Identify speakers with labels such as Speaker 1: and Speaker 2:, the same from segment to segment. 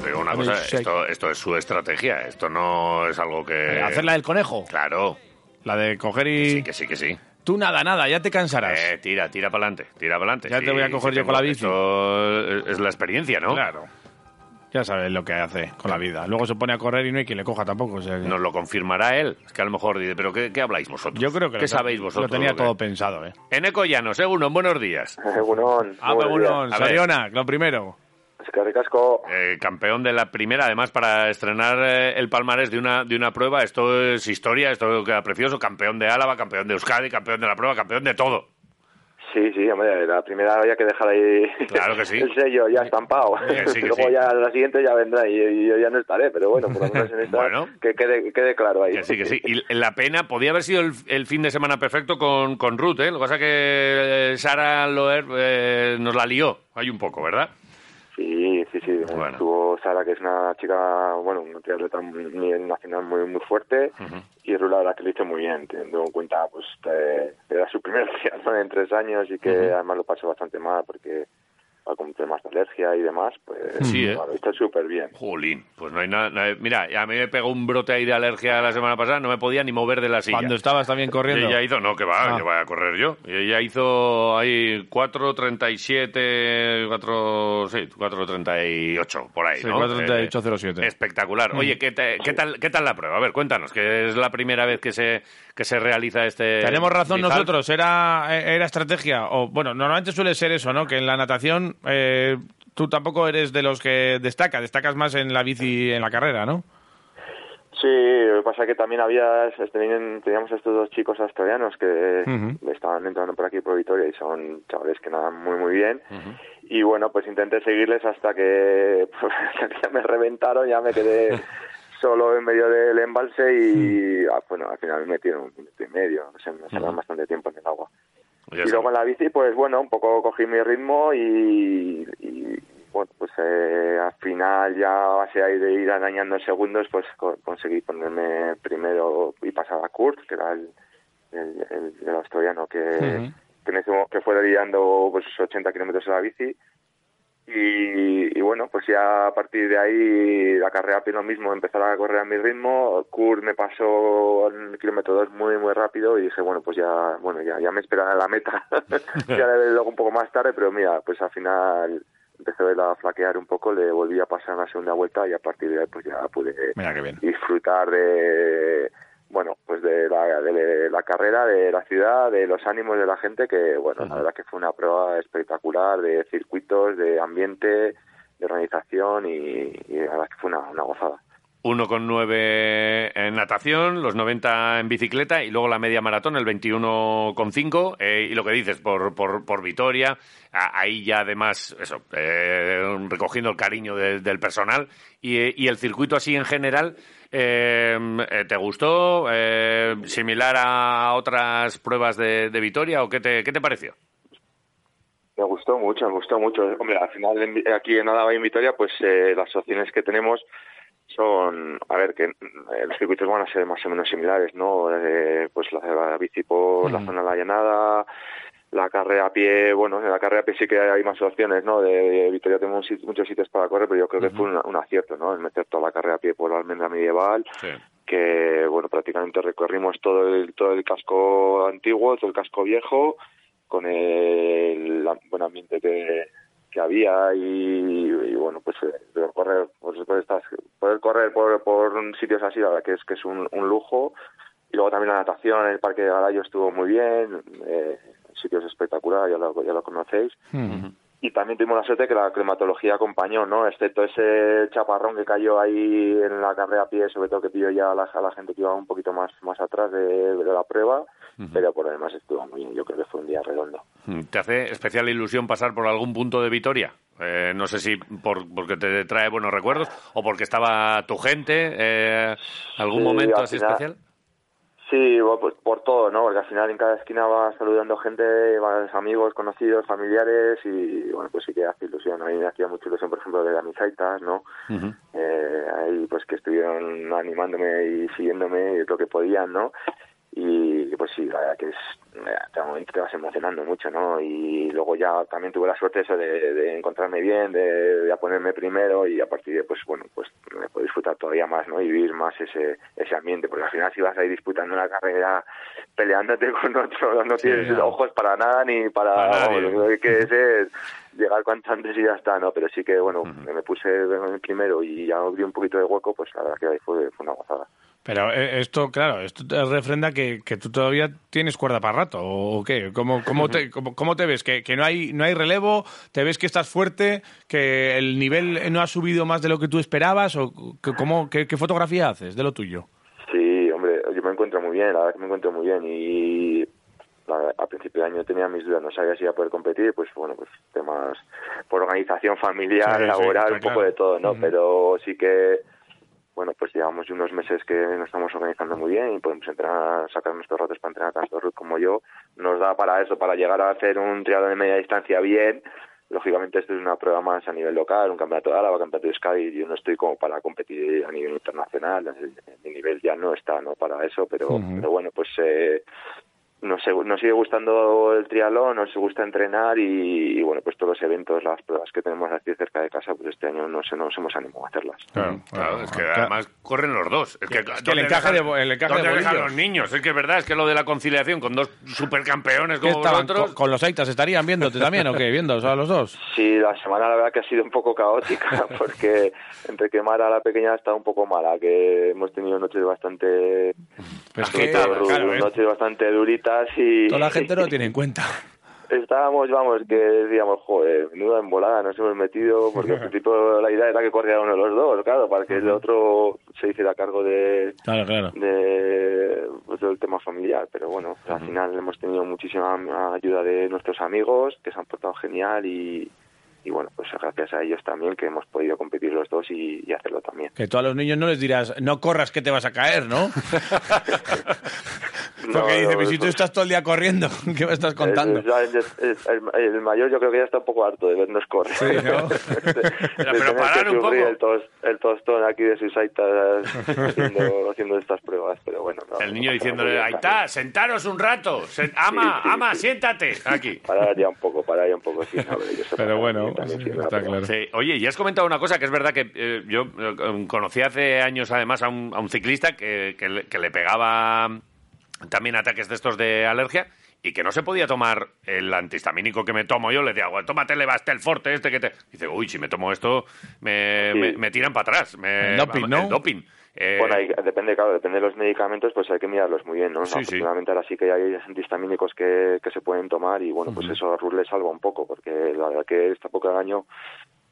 Speaker 1: te digo una cosa, esto, esto es su estrategia, esto no es algo que...
Speaker 2: Eh, ¿Hacer la del conejo?
Speaker 1: Claro.
Speaker 2: La de coger y...
Speaker 1: Sí, que sí, que sí.
Speaker 2: Tú nada, nada, ya te cansarás.
Speaker 1: Eh, tira, tira para adelante, tira para adelante.
Speaker 2: Ya te voy a coger yo con la bici.
Speaker 1: Esto es la experiencia, ¿no?
Speaker 2: Claro. Ya sabes lo que hace con la vida. Luego se pone a correr y no hay quien le coja tampoco. o sea que-
Speaker 1: Nos lo confirmará él. Es que a lo mejor dice, ¿pero qué, qué habláis vosotros?
Speaker 2: Yo creo que
Speaker 1: ¿Qué
Speaker 2: lo,
Speaker 1: sabéis vosotros?
Speaker 2: lo tenía
Speaker 1: lo que-
Speaker 2: todo pensado, ¿eh?
Speaker 1: Eneco Llanos, Egunon, buenos días.
Speaker 3: Egunon.
Speaker 2: Ah. Soriona, lo primero.
Speaker 1: Eh, campeón de la primera, además, para estrenar eh, el palmarés de una, de una prueba. Esto es historia, esto queda precioso. Campeón de Álava, campeón de Euskadi, campeón de la prueba, campeón de todo.
Speaker 3: Sí, sí, hombre, la primera había que dejar ahí
Speaker 1: Claro que sí.
Speaker 3: el sello ya estampado.
Speaker 1: Sí, que
Speaker 3: Luego
Speaker 1: sí.
Speaker 3: ya la siguiente ya vendrá y, yo ya no estaré, pero bueno, por lo menos en esta
Speaker 1: Bueno.
Speaker 3: que quede, quede claro ahí.
Speaker 1: Que sí, que sí. Y la pena, podía haber sido el, el fin de semana perfecto con, con Ruth, ¿eh? Lo que pasa es que eh, Sara Loer eh, nos la lió. Hay un poco, ¿verdad?
Speaker 3: Sí.
Speaker 1: Bueno.
Speaker 3: Estuvo Sara, que es una chica, bueno, una triatleta nacional muy muy fuerte, y Rula, la verdad que lo hizo muy bien, teniendo en cuenta, pues, que era su primer triatlón en tres años y que además lo pasó bastante mal porque con temas de alergia y demás, pues,
Speaker 1: Sí, ¿eh?
Speaker 3: bueno, hizo súper bien.
Speaker 1: Jolín, pues no hay nada. no hay- mira, a mí me pegó un brote ahí de alergia la semana pasada, no me podía ni mover de la silla.
Speaker 2: Cuando estabas también
Speaker 1: Y
Speaker 2: corriendo.
Speaker 1: ella hizo, no, que va,
Speaker 2: Ah.
Speaker 1: que voy a correr yo. Y ella hizo ahí 4.37, 4, sí, 4.38, por ahí,
Speaker 2: Sí,
Speaker 1: ¿no?
Speaker 2: 4.38.07.
Speaker 1: Eh, espectacular. Oye, ¿qué, te- qué tal, ¿qué tal la prueba? A ver, cuéntanos, que es la primera vez que se, que se realiza este...
Speaker 2: Tenemos razón nosotros, era, era estrategia. O, bueno, normalmente suele ser eso, ¿no? Que en la natación eh, tú tampoco eres de los que destaca, destacas más en la bici en la carrera, ¿no?
Speaker 3: Sí, lo que pasa es que también había, teníamos estos dos chicos australianos que estaban entrando por aquí por Vitoria y son chavales que nadan muy muy bien. Y bueno, pues intenté seguirles hasta que, hasta que ya me reventaron, ya me quedé solo en medio del embalse y ah, bueno, al final me metieron un minuto y medio, o sea, me salieron bastante tiempo en el agua.
Speaker 1: Ya
Speaker 3: y luego en la bici, pues bueno, un poco cogí mi ritmo y, y, bueno, pues eh, al final ya a base de ir arañando segundos, pues co- conseguí ponerme primero y pasar a Kurt, que era el, el, el- el australiano que,
Speaker 2: Ujú.
Speaker 3: que, en ese que fue pues 80 kilómetros en la bici. Y, y bueno, pues ya a partir de ahí la carrera a lo mismo, empezar a correr a mi ritmo. Kurt me pasó en el kilómetro 2 muy, muy rápido y dije, bueno, pues ya, bueno, ya, ya me esperan en la meta. ya le luego un poco más tarde, pero mira, pues al final empezó él a flaquear un poco, le volví a pasar en la segunda vuelta y a partir de ahí pues ya pude
Speaker 2: Mira
Speaker 3: disfrutar de bueno pues de la, de la carrera de la ciudad de los ánimos de la gente que bueno la verdad que fue una prueba espectacular de circuitos de ambiente de organización y, y la verdad que fue una, una gozada
Speaker 1: 1,9 en natación, los 90 en bicicleta y luego la media maratón, el 21,5. Eh, y lo que dices, por, por, por Vitoria, a- ahí ya además, eso, eh, recogiendo el cariño de- del personal y, eh, y el circuito así en general. Eh, eh, ¿Te gustó? Eh, ¿Similar a otras pruebas de, de Vitoria o qué te, qué te pareció?
Speaker 3: Me gustó mucho, me gustó mucho. Hombre, al final aquí en Álava y en Vitoria, pues eh, las opciones que tenemos son, a ver, que eh, los circuitos van a ser más o menos similares, ¿no? Eh, pues la, la bici por la zona de la llanada, la carrera a pie, bueno, en la carrera a pie sí que hay más opciones, ¿no? De, de Vitoria tenemos muchos sitios para correr, pero yo creo que fue un, un acierto, ¿no? El meter toda la carrera a pie por la almendra medieval,
Speaker 1: Sí.
Speaker 3: que bueno prácticamente recorrimos todo el todo el casco antiguo todo el casco viejo con el buen ambiente que, que había y, y, bueno pues eh, poder correr pues, poder, estas- poder correr por, por sitios así la verdad que es que es un, un lujo y luego también la natación en el parque de Galayo estuvo muy bien eh, sitios espectaculares ya lo, ya lo conocéis y también tuvimos la suerte que la climatología acompañó, ¿no? Excepto ese chaparrón que cayó ahí en la carrera a pie, sobre todo que pilló ya a la, a la gente que iba un poquito más más atrás de, de la prueba, pero por lo demás estuvo muy bien. Yo creo que fue un día redondo.
Speaker 1: ¿Te hace especial ilusión pasar por algún punto de Vitoria? Eh, no sé si por, porque te trae buenos recuerdos o porque estaba tu gente, eh, algún
Speaker 3: Sí,
Speaker 1: momento así
Speaker 3: final-
Speaker 1: especial.
Speaker 3: Sí, bueno, pues por todo, ¿no? Porque al final en cada esquina vas saludando gente, vas amigos, conocidos, familiares y bueno, pues sí que hace ilusión. A mí me hacía mucha ilusión, por ejemplo, de las misaitas, ¿no? eh, ahí pues que estuvieron animándome y siguiéndome lo que podían, ¿no? Y pues sí, la verdad que es, te, te vas emocionando mucho, ¿no? Y luego ya también tuve la suerte eso de, encontrarme bien, de, de, ponerme primero y a partir de, pues bueno, pues me puedo disfrutar todavía más, ¿no? Y vivir más ese, ese ambiente, porque al final si vas ahí disputando una carrera peleándote con otro, no tienes ojos para nada ni para, lo que es llegar cuanto antes y ya está, ¿no? Pero sí que, bueno, me puse primero y ya abrí un poquito de hueco, pues la verdad que ahí fue, fue una gozada.
Speaker 2: Pero eh, esto, claro, esto te refrenda que, que tú todavía tienes cuerda para rato, ¿o qué? ¿Cómo, cómo, te, cómo, te ves? ¿Que, ¿Que, no, hay, no hay relevo? ¿Te ves que estás fuerte? ¿Que el nivel no ha subido más de lo que tú esperabas? ¿O cómo, qué, qué fotografía haces de lo tuyo?
Speaker 3: Sí, hombre, yo me encuentro muy bien, la verdad que me encuentro muy bien y a principio de año tenía mis dudas, no sabía si iba a poder competir, pues bueno, pues temas por organización familiar, laboral, un poco de todo, ¿no? Pero sí que bueno, pues llevamos unos meses que nos estamos organizando muy bien y podemos entrenar, sacar nuestros ratos para entrenar tanto Ruth como yo. Nos da para eso, para llegar a hacer un triatlón de media distancia bien. Lógicamente esto es una prueba más a nivel local, un campeonato de Álava, campeonato de Sky, y yo no estoy como para competir a nivel internacional, mi nivel ya no está no para eso, pero, pero bueno, pues eh, nos, nos sigue gustando el triatlón, nos gusta entrenar y, bueno, pues todos los eventos, las pruebas que tenemos aquí cerca de casa, pues este año no se nos hemos animado a hacerlas.
Speaker 1: Claro, claro, es que además corren los dos. Es que,
Speaker 2: el encaje de, el encaje de
Speaker 1: los niños? Es que es verdad, es que lo de la conciliación con dos supercampeones como vosotros...
Speaker 2: Con, los Aitas estarían viéndote también o qué? ¿Viendo a los dos?
Speaker 3: Sí, la semana la verdad que ha sido un poco caótica porque entre que Mara la pequeña ha estado un poco mala, que hemos tenido noches bastante...
Speaker 2: Pues ¿eh?
Speaker 3: noches bastante duritas y...
Speaker 2: Toda la gente no lo tiene en cuenta.
Speaker 3: Estábamos, vamos, que decíamos, joder, menuda embolada nos hemos metido, porque al principio la idea era que corriera uno de los dos, claro, para que el otro se hiciera cargo de,
Speaker 2: claro, claro.
Speaker 3: de pues, del tema familiar, pero bueno, al final hemos tenido muchísima ayuda de nuestros amigos, que se han portado genial y, y bueno, pues gracias a ellos también que hemos podido competir los dos y, hacerlo también.
Speaker 2: Que tú a los niños no les dirás, no corras que te vas a caer, ¿no? Porque dice, pues si tú estás todo el día corriendo, ¿qué me estás contando?
Speaker 3: el, mayor yo creo que ya está un poco harto de vernos correr.
Speaker 2: Sí, ¿no?
Speaker 1: pero, parar un poco.
Speaker 3: El, tostón aquí de sus aitas haciendo, haciendo estas pruebas, pero bueno.
Speaker 1: el niño diciéndole, Aitá, sentaros un rato, ama, ama, siéntate aquí.
Speaker 3: Parar ya un poco, parar ya un poco, sí.
Speaker 2: pero bueno,
Speaker 1: Oye, y has comentado una cosa que es verdad que eh, yo eh, conocí hace años además a un, a un ciclista que, que, le, pegaba también ataques de estos de alergia y que no se podía tomar el antihistamínico que me tomo yo. Le decía, bueno, tómate el Forte este que te... Dice, uy, si me tomo esto, me, me, tiran para atrás.
Speaker 2: el doping, ¿no?
Speaker 1: El doping.
Speaker 3: Eh, bueno, depende, claro, depende de los medicamentos, pues hay que mirarlos muy bien, ¿no? Sí, sí. ahora sí que hay antihistamínicos que, que se pueden tomar y bueno, pues eso a Ruth le salva un poco, porque la verdad que esta época de año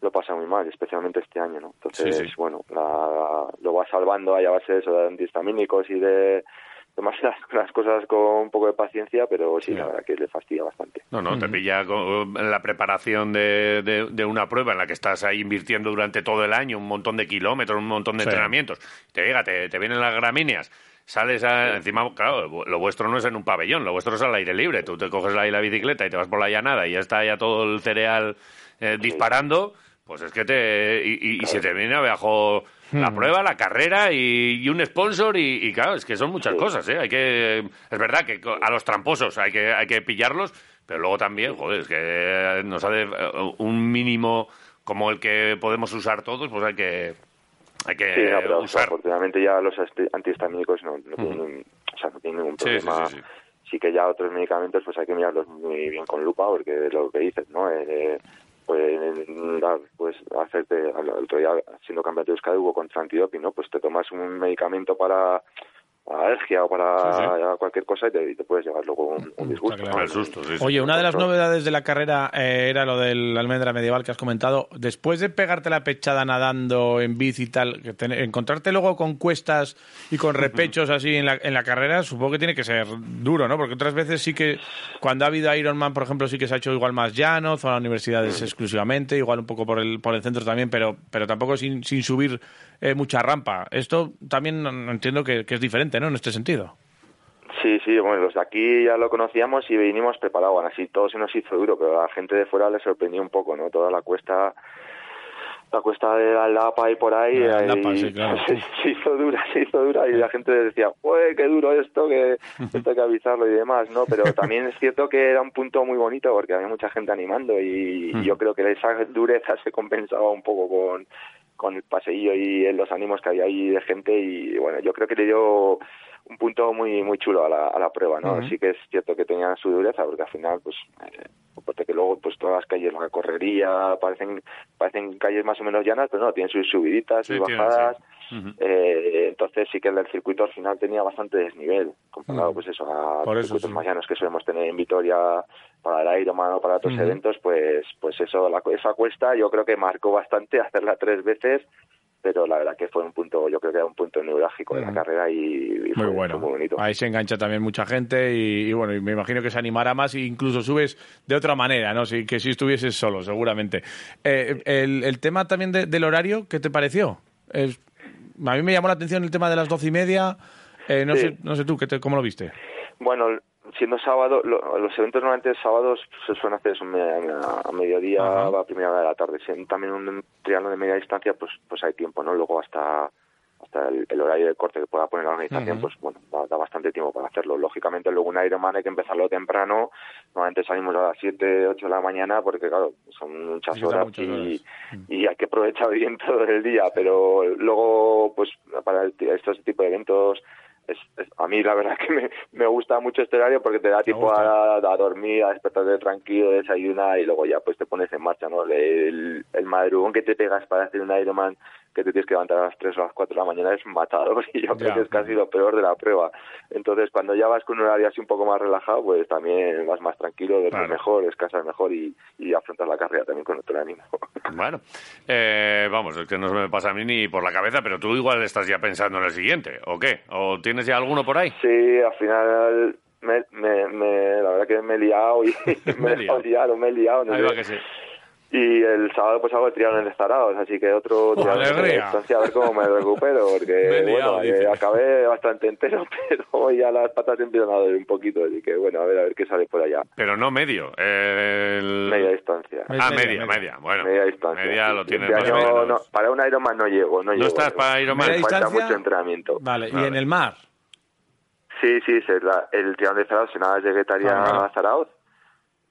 Speaker 3: lo pasa muy mal, especialmente este año, ¿no? Entonces, bueno, lo va salvando ahí a base de eso, de antihistamínicos y de tomas las, cosas con un poco de paciencia, pero sí, la verdad que le fastidia bastante.
Speaker 1: No, no, te pilla con la preparación de, de, una prueba en la que estás ahí invirtiendo durante todo el año un montón de kilómetros, un montón de entrenamientos. Te llega, te, te vienen las gramíneas sales encima, claro, lo vuestro no es en un pabellón, lo vuestro es al aire libre. Tú te coges ahí la bicicleta y te vas por la llanada y ya está ya todo el cereal eh, disparando, pues es que te... Y, y, se te viene abajo la hmm. prueba, la carrera y, un sponsor y, claro, es que son muchas cosas, ¿eh? Hay que, es verdad que a los tramposos hay que, hay que pillarlos, pero luego también, joder, es que nos hace eh, un mínimo como el que podemos usar todos, pues hay que hay que
Speaker 3: sí, usar. Afortunadamente ya los antihistamínicos no, no, tienen, o sea, no tienen ningún problema. Sí, que ya otros medicamentos pues hay que mirarlos muy bien con lupa porque lo que dices, ¿no? Eh, pues dar, pues hacerte, el otro día siendo campeón de Euskadi hubo contra antidoping, ¿no? Pues te tomas un medicamento para alergia o para cualquier cosa y te, puedes llevar luego un, disgusto.
Speaker 2: Oye, una de las novedades de la carrera eh, era lo del almendra medieval que has comentado. Después de pegarte la pechada nadando en bici y tal, encontrarte luego con cuestas y con repechos así en la, en la carrera, supongo que tiene que ser duro, ¿no? Porque otras veces sí que, cuando ha habido Ironman, por ejemplo, sí que se ha hecho igual más llano, zona universidades exclusivamente, igual un poco por el, por el centro también, pero, pero tampoco sin, sin subir eh, mucha rampa. Esto también entiendo que, es diferente, ¿no? En este sentido.
Speaker 3: Sí, sí, bueno, los de aquí ya lo conocíamos y vinimos preparados, así todo se nos hizo duro, pero a la gente de fuera le sorprendió un poco, ¿no? Toda la cuesta la cuesta de la Lapa y por ahí,
Speaker 2: La Lapa, sí, claro.
Speaker 3: se hizo dura, se hizo dura y la gente decía, ¡Uy, qué duro esto, que esto hay que avisarlo y demás! no Pero también es cierto que era un punto muy bonito porque había mucha gente animando y, y yo creo que esa dureza se compensaba un poco con, con el paseillo y en los ánimos que había ahí de gente y bueno, yo creo que le dio un punto muy muy chulo a la, a la prueba, ¿no? Sí que es cierto que tenía su dureza porque al final, pues, eh, aparte que luego pues todas las calles, la correría, parecen parecen calles más o menos llanas, pero no, tienen sus subiditas, sus bajadas,
Speaker 1: sí.
Speaker 3: Eh, entonces sí que el del circuito al final tenía bastante desnivel, comparado pues eso a
Speaker 2: Por
Speaker 3: los
Speaker 2: eso,
Speaker 3: circuitos
Speaker 2: sí.
Speaker 3: más llanos que solemos tener en Vitoria para el Ironman o para otros eventos, pues pues eso, la, esa cuesta yo creo que marcó bastante hacerla tres veces pero la verdad que fue un punto, yo creo que era un punto neurálgico de la carrera y, y
Speaker 2: Muy
Speaker 3: fue,
Speaker 2: bueno.
Speaker 3: fue muy bonito.
Speaker 2: Ahí se engancha también mucha gente y, y bueno, y me imagino que se animará más e incluso subes de otra manera, ¿no? Si, que si estuvieses solo, seguramente. Eh, el, el tema también de- del horario, ¿qué te pareció? Es- a mí me llamó la atención el tema de las doce y media. Eh, no,
Speaker 3: Sí.
Speaker 2: sé, no sé tú, ¿qué te- ¿cómo lo viste?
Speaker 3: Bueno, siendo sábado, lo- los eventos normalmente sábados se suelen hacer eso, a, mediodía,
Speaker 2: Ajá.
Speaker 3: a primera hora de la tarde. Siendo también un triángulo de media distancia, pues pues hay tiempo, ¿no? Luego hasta hasta el, el horario de corte que pueda poner la organización, pues bueno, da, da bastante tiempo para hacerlo. Lógicamente, luego un Ironman hay que empezarlo temprano. Normalmente salimos a las 7, 8 de la mañana porque, claro, son muchas
Speaker 2: Sí,
Speaker 3: horas,
Speaker 2: muchas
Speaker 3: y,
Speaker 2: horas.
Speaker 3: y hay que aprovechar bien todo el día. Pero luego, pues para el- estos tipos de eventos, es, es- a mí la verdad que me, me gusta mucho este horario porque te da tiempo a dormir, a despertarte tranquilo, desayunar y luego ya pues te pones en marcha, ¿no? El, el madrugón que te pegas para hacer un Ironman que te tienes que levantar a las 3 o a las 4 de la mañana es matador y yo creo que es casi lo peor de la prueba. Entonces cuando ya vas con un horario así un poco más relajado, pues también vas más tranquilo, duermes
Speaker 1: Claro.
Speaker 3: mejor, descansas mejor y, y afrontas la carrera también con otro ánimo.
Speaker 1: Bueno, eh, vamos, es que no se me pasa a mí ni por la cabeza, pero tú igual estás ya pensando en el siguiente, ¿o qué? ¿O tienes ya alguno por ahí?
Speaker 3: Sí, al final me, me, me- la verdad que me he liado y
Speaker 1: Me
Speaker 3: me
Speaker 1: he
Speaker 3: he dejado liar o me he liado. no
Speaker 1: Ahí va que sí.
Speaker 3: Y el sábado pues hago el triatlón de Zaraos, así que otro triatlón de distancia a ver cómo me recupero, porque
Speaker 2: liado,
Speaker 3: bueno, eh, acabé bastante entero, pero hoy ya las patas empiezan a doler un poquito, así que bueno, a ver a ver qué sale por allá.
Speaker 1: Pero no medio. el-
Speaker 3: Media distancia.
Speaker 1: Ah,
Speaker 2: Media,
Speaker 1: media,
Speaker 2: media.
Speaker 1: Bueno,
Speaker 3: Media distancia.
Speaker 1: media
Speaker 3: sí.
Speaker 1: lo tienes
Speaker 3: Este año
Speaker 1: menos.
Speaker 3: no, para un Ironman no llego, no,
Speaker 1: ¿No
Speaker 3: llego.
Speaker 1: estás para Ironman?
Speaker 2: Media
Speaker 3: falta
Speaker 2: distancia.
Speaker 3: mucho entrenamiento.
Speaker 2: Vale, y
Speaker 1: Vale.
Speaker 2: en el mar.
Speaker 3: Sí, sí, se- la- el triatlón de Zarauz, nada de Guetaria
Speaker 2: Ah,
Speaker 3: a Zarauz,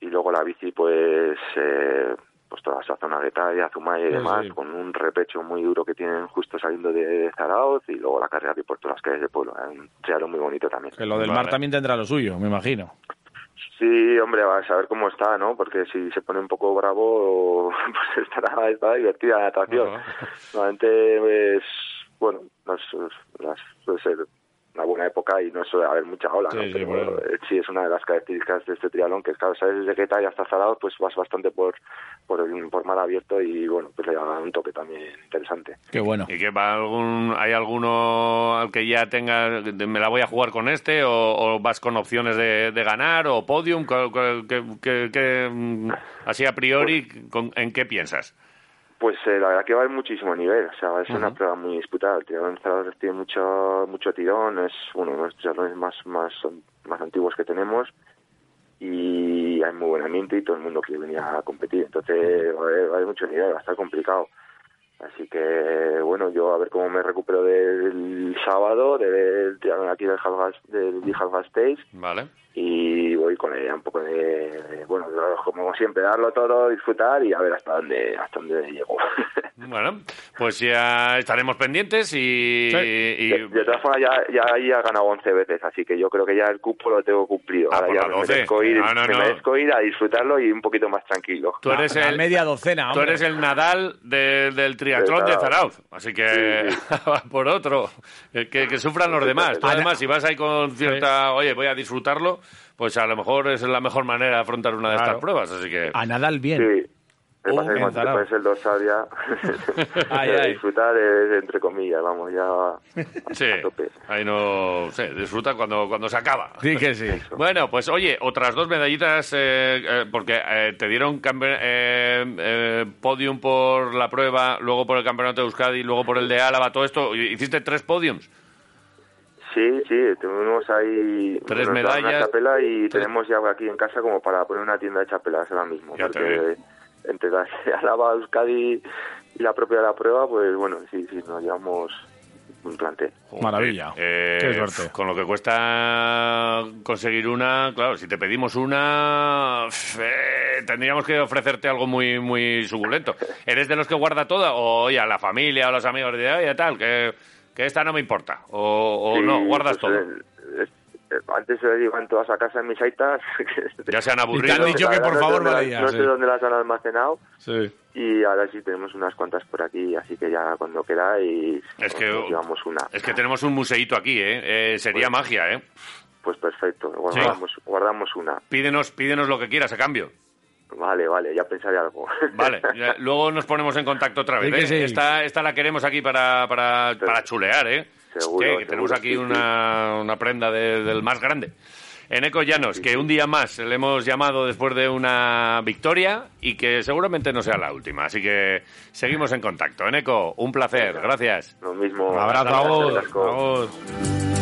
Speaker 3: y luego la bici, pues, eh, pues toda esa zona de Guetaria, Zumaya y
Speaker 2: Sí,
Speaker 3: demás,
Speaker 2: sí.
Speaker 3: con un repecho muy duro que tienen justo saliendo de Zarauz, y luego la carrera de por todas las calles del pueblo, es un triatlón muy bonito también.
Speaker 2: Que lo del
Speaker 1: Vale.
Speaker 2: mar también tendrá lo suyo, me imagino.
Speaker 3: Sí, hombre, va a saber cómo está, ¿no? Porque si se pone un poco bravo, pues estará, estará divertida la natación.
Speaker 1: Ajá.
Speaker 3: Normalmente es, bueno, no es, es- suele ser una buena época y no suele haber mucha ola,
Speaker 2: Sí,
Speaker 3: ¿no? Pero
Speaker 2: eso.
Speaker 3: eh, sí es una de las características de este triatlón, que es claro, sabes desde Guetaria hasta Zarauz, pues vas bastante por, por, el, por mar abierto y bueno, pues le da un toque también interesante.
Speaker 2: Qué bueno.
Speaker 1: ¿Y que va algún, hay alguno al que ya tenga, me la voy a jugar con este, o, o vas con opciones de, de ganar, o podium? ¿Cuál- cuál- qué- qué- qué, mm, así a priori, con- ¿en qué piensas?
Speaker 3: Pues eh, la verdad que va a haber muchísimo nivel, o sea, ser una prueba muy disputada. El triatlón Zaragoza tiene mucho, mucho tirón, es uno de los triatlones más, más, más antiguos que tenemos y hay muy buen ambiente y todo el mundo quiere venir a competir. Entonces va a haber, va a haber mucho nivel, va a estar complicado. Así que, bueno, yo a ver cómo me recupero del sábado, del triatlón aquí del Halgas, del Halgas Stage
Speaker 1: ¿Vale?
Speaker 3: y voy con la idea un poco de, bueno, como siempre, darlo todo, disfrutar y a ver hasta dónde, hasta dónde llego.
Speaker 1: Bueno, pues ya estaremos pendientes y...
Speaker 2: Sí.
Speaker 1: y-
Speaker 3: De, de todas formas, ya, ya ahí ha ganado 11 veces, así que yo creo que ya el cupo lo tengo cumplido.
Speaker 1: Ah,
Speaker 3: Ahora
Speaker 1: por
Speaker 3: ya me
Speaker 1: 12.
Speaker 3: merezco, ir,
Speaker 1: No, no,
Speaker 3: me
Speaker 1: no.
Speaker 3: merezco ir a disfrutarlo y un poquito más tranquilo.
Speaker 1: Tú eres el,
Speaker 2: media docena,
Speaker 1: Tú eres el Nadal de- del triatlón
Speaker 3: De Zarauz.
Speaker 1: Así que
Speaker 3: Sí,
Speaker 1: por otro. Que, que sufran los demás. Tú, además, si vas ahí con cierta, oye, voy a disfrutarlo, pues a lo mejor es la mejor manera de afrontar una de
Speaker 2: Claro.
Speaker 1: estas pruebas. Así que.
Speaker 2: A Nadal bien.
Speaker 3: Sí. Lo que
Speaker 2: Oh,
Speaker 3: pasa es que cuando te
Speaker 2: Zarauz.
Speaker 3: pones el dorsal ya,
Speaker 2: Ay,
Speaker 3: eh,
Speaker 2: ay.
Speaker 3: disfrutar es entre comillas, vamos, ya
Speaker 1: Sí,
Speaker 3: a tope.
Speaker 1: ahí no. Sí, disfruta cuando, cuando se acaba.
Speaker 2: Sí que sí.
Speaker 1: Bueno, pues oye, otras dos medallitas, eh, eh, porque eh, te dieron eh, eh, podium por la prueba, luego por el campeonato de Euskadi, luego por el de Álava, todo esto. Hiciste tres podiums.
Speaker 3: Sí, sí, tenemos ahí
Speaker 1: Tres
Speaker 3: nos
Speaker 1: medallas.
Speaker 3: una chapela y
Speaker 1: Tres-
Speaker 3: tenemos ya aquí en casa como para poner una tienda de chapelas ahora mismo.
Speaker 1: Ya
Speaker 3: porque entre la Alaba, Euskadi y la propia de la prueba, pues bueno, sí, sí, nos llevamos un plantel.
Speaker 2: Maravilla.
Speaker 1: Eh,
Speaker 2: Qué suerte.
Speaker 1: Con lo que cuesta conseguir una, claro, si te pedimos una, eh, tendríamos que ofrecerte algo muy muy suculento. ¿Eres de los que guarda toda? O oye, a la familia o a los amigos de, oye, tal, que, que esta no me importa? O, o
Speaker 3: Sí,
Speaker 1: no, guardas
Speaker 3: pues,
Speaker 1: todo.
Speaker 3: eh, es- eh, antes se iban todas a casa en mis aitas.
Speaker 1: Ya se han
Speaker 2: Y te
Speaker 1: aburrido.
Speaker 2: han dicho que por
Speaker 3: no sé
Speaker 2: favor
Speaker 3: dónde. No
Speaker 2: sí.
Speaker 3: sé dónde las han almacenado.
Speaker 2: Sí.
Speaker 3: Y ahora sí tenemos unas cuantas por aquí, así que ya cuando queráis
Speaker 1: Es que-
Speaker 3: nos llevamos una.
Speaker 1: Es que tenemos un museíto aquí, ¿eh? Eh, sería
Speaker 3: Pues-
Speaker 1: magia, ¿eh?
Speaker 3: Pues perfecto, guardamos, guardamos una.
Speaker 1: Pídenos, pídenos lo que quieras a cambio.
Speaker 3: Vale, vale, ya pensaré algo.
Speaker 1: Vale, ya- luego nos ponemos en contacto otra vez.
Speaker 2: Sí
Speaker 1: ¿eh?
Speaker 2: sí.
Speaker 1: Esta, esta la queremos aquí para, para, para chulear, ¿eh?
Speaker 3: Seguro,
Speaker 1: ¿Qué? Que
Speaker 3: seguro,
Speaker 1: tenemos aquí
Speaker 3: sí, sí.
Speaker 1: una, una prenda de- del más grande. Eneco Llanos, que un día más le hemos llamado después de una victoria y que seguramente no sea la última. Así que seguimos en contacto. Eneco, un placer. Gracias.
Speaker 3: Lo mismo.
Speaker 2: Un abrazo vos. A vos.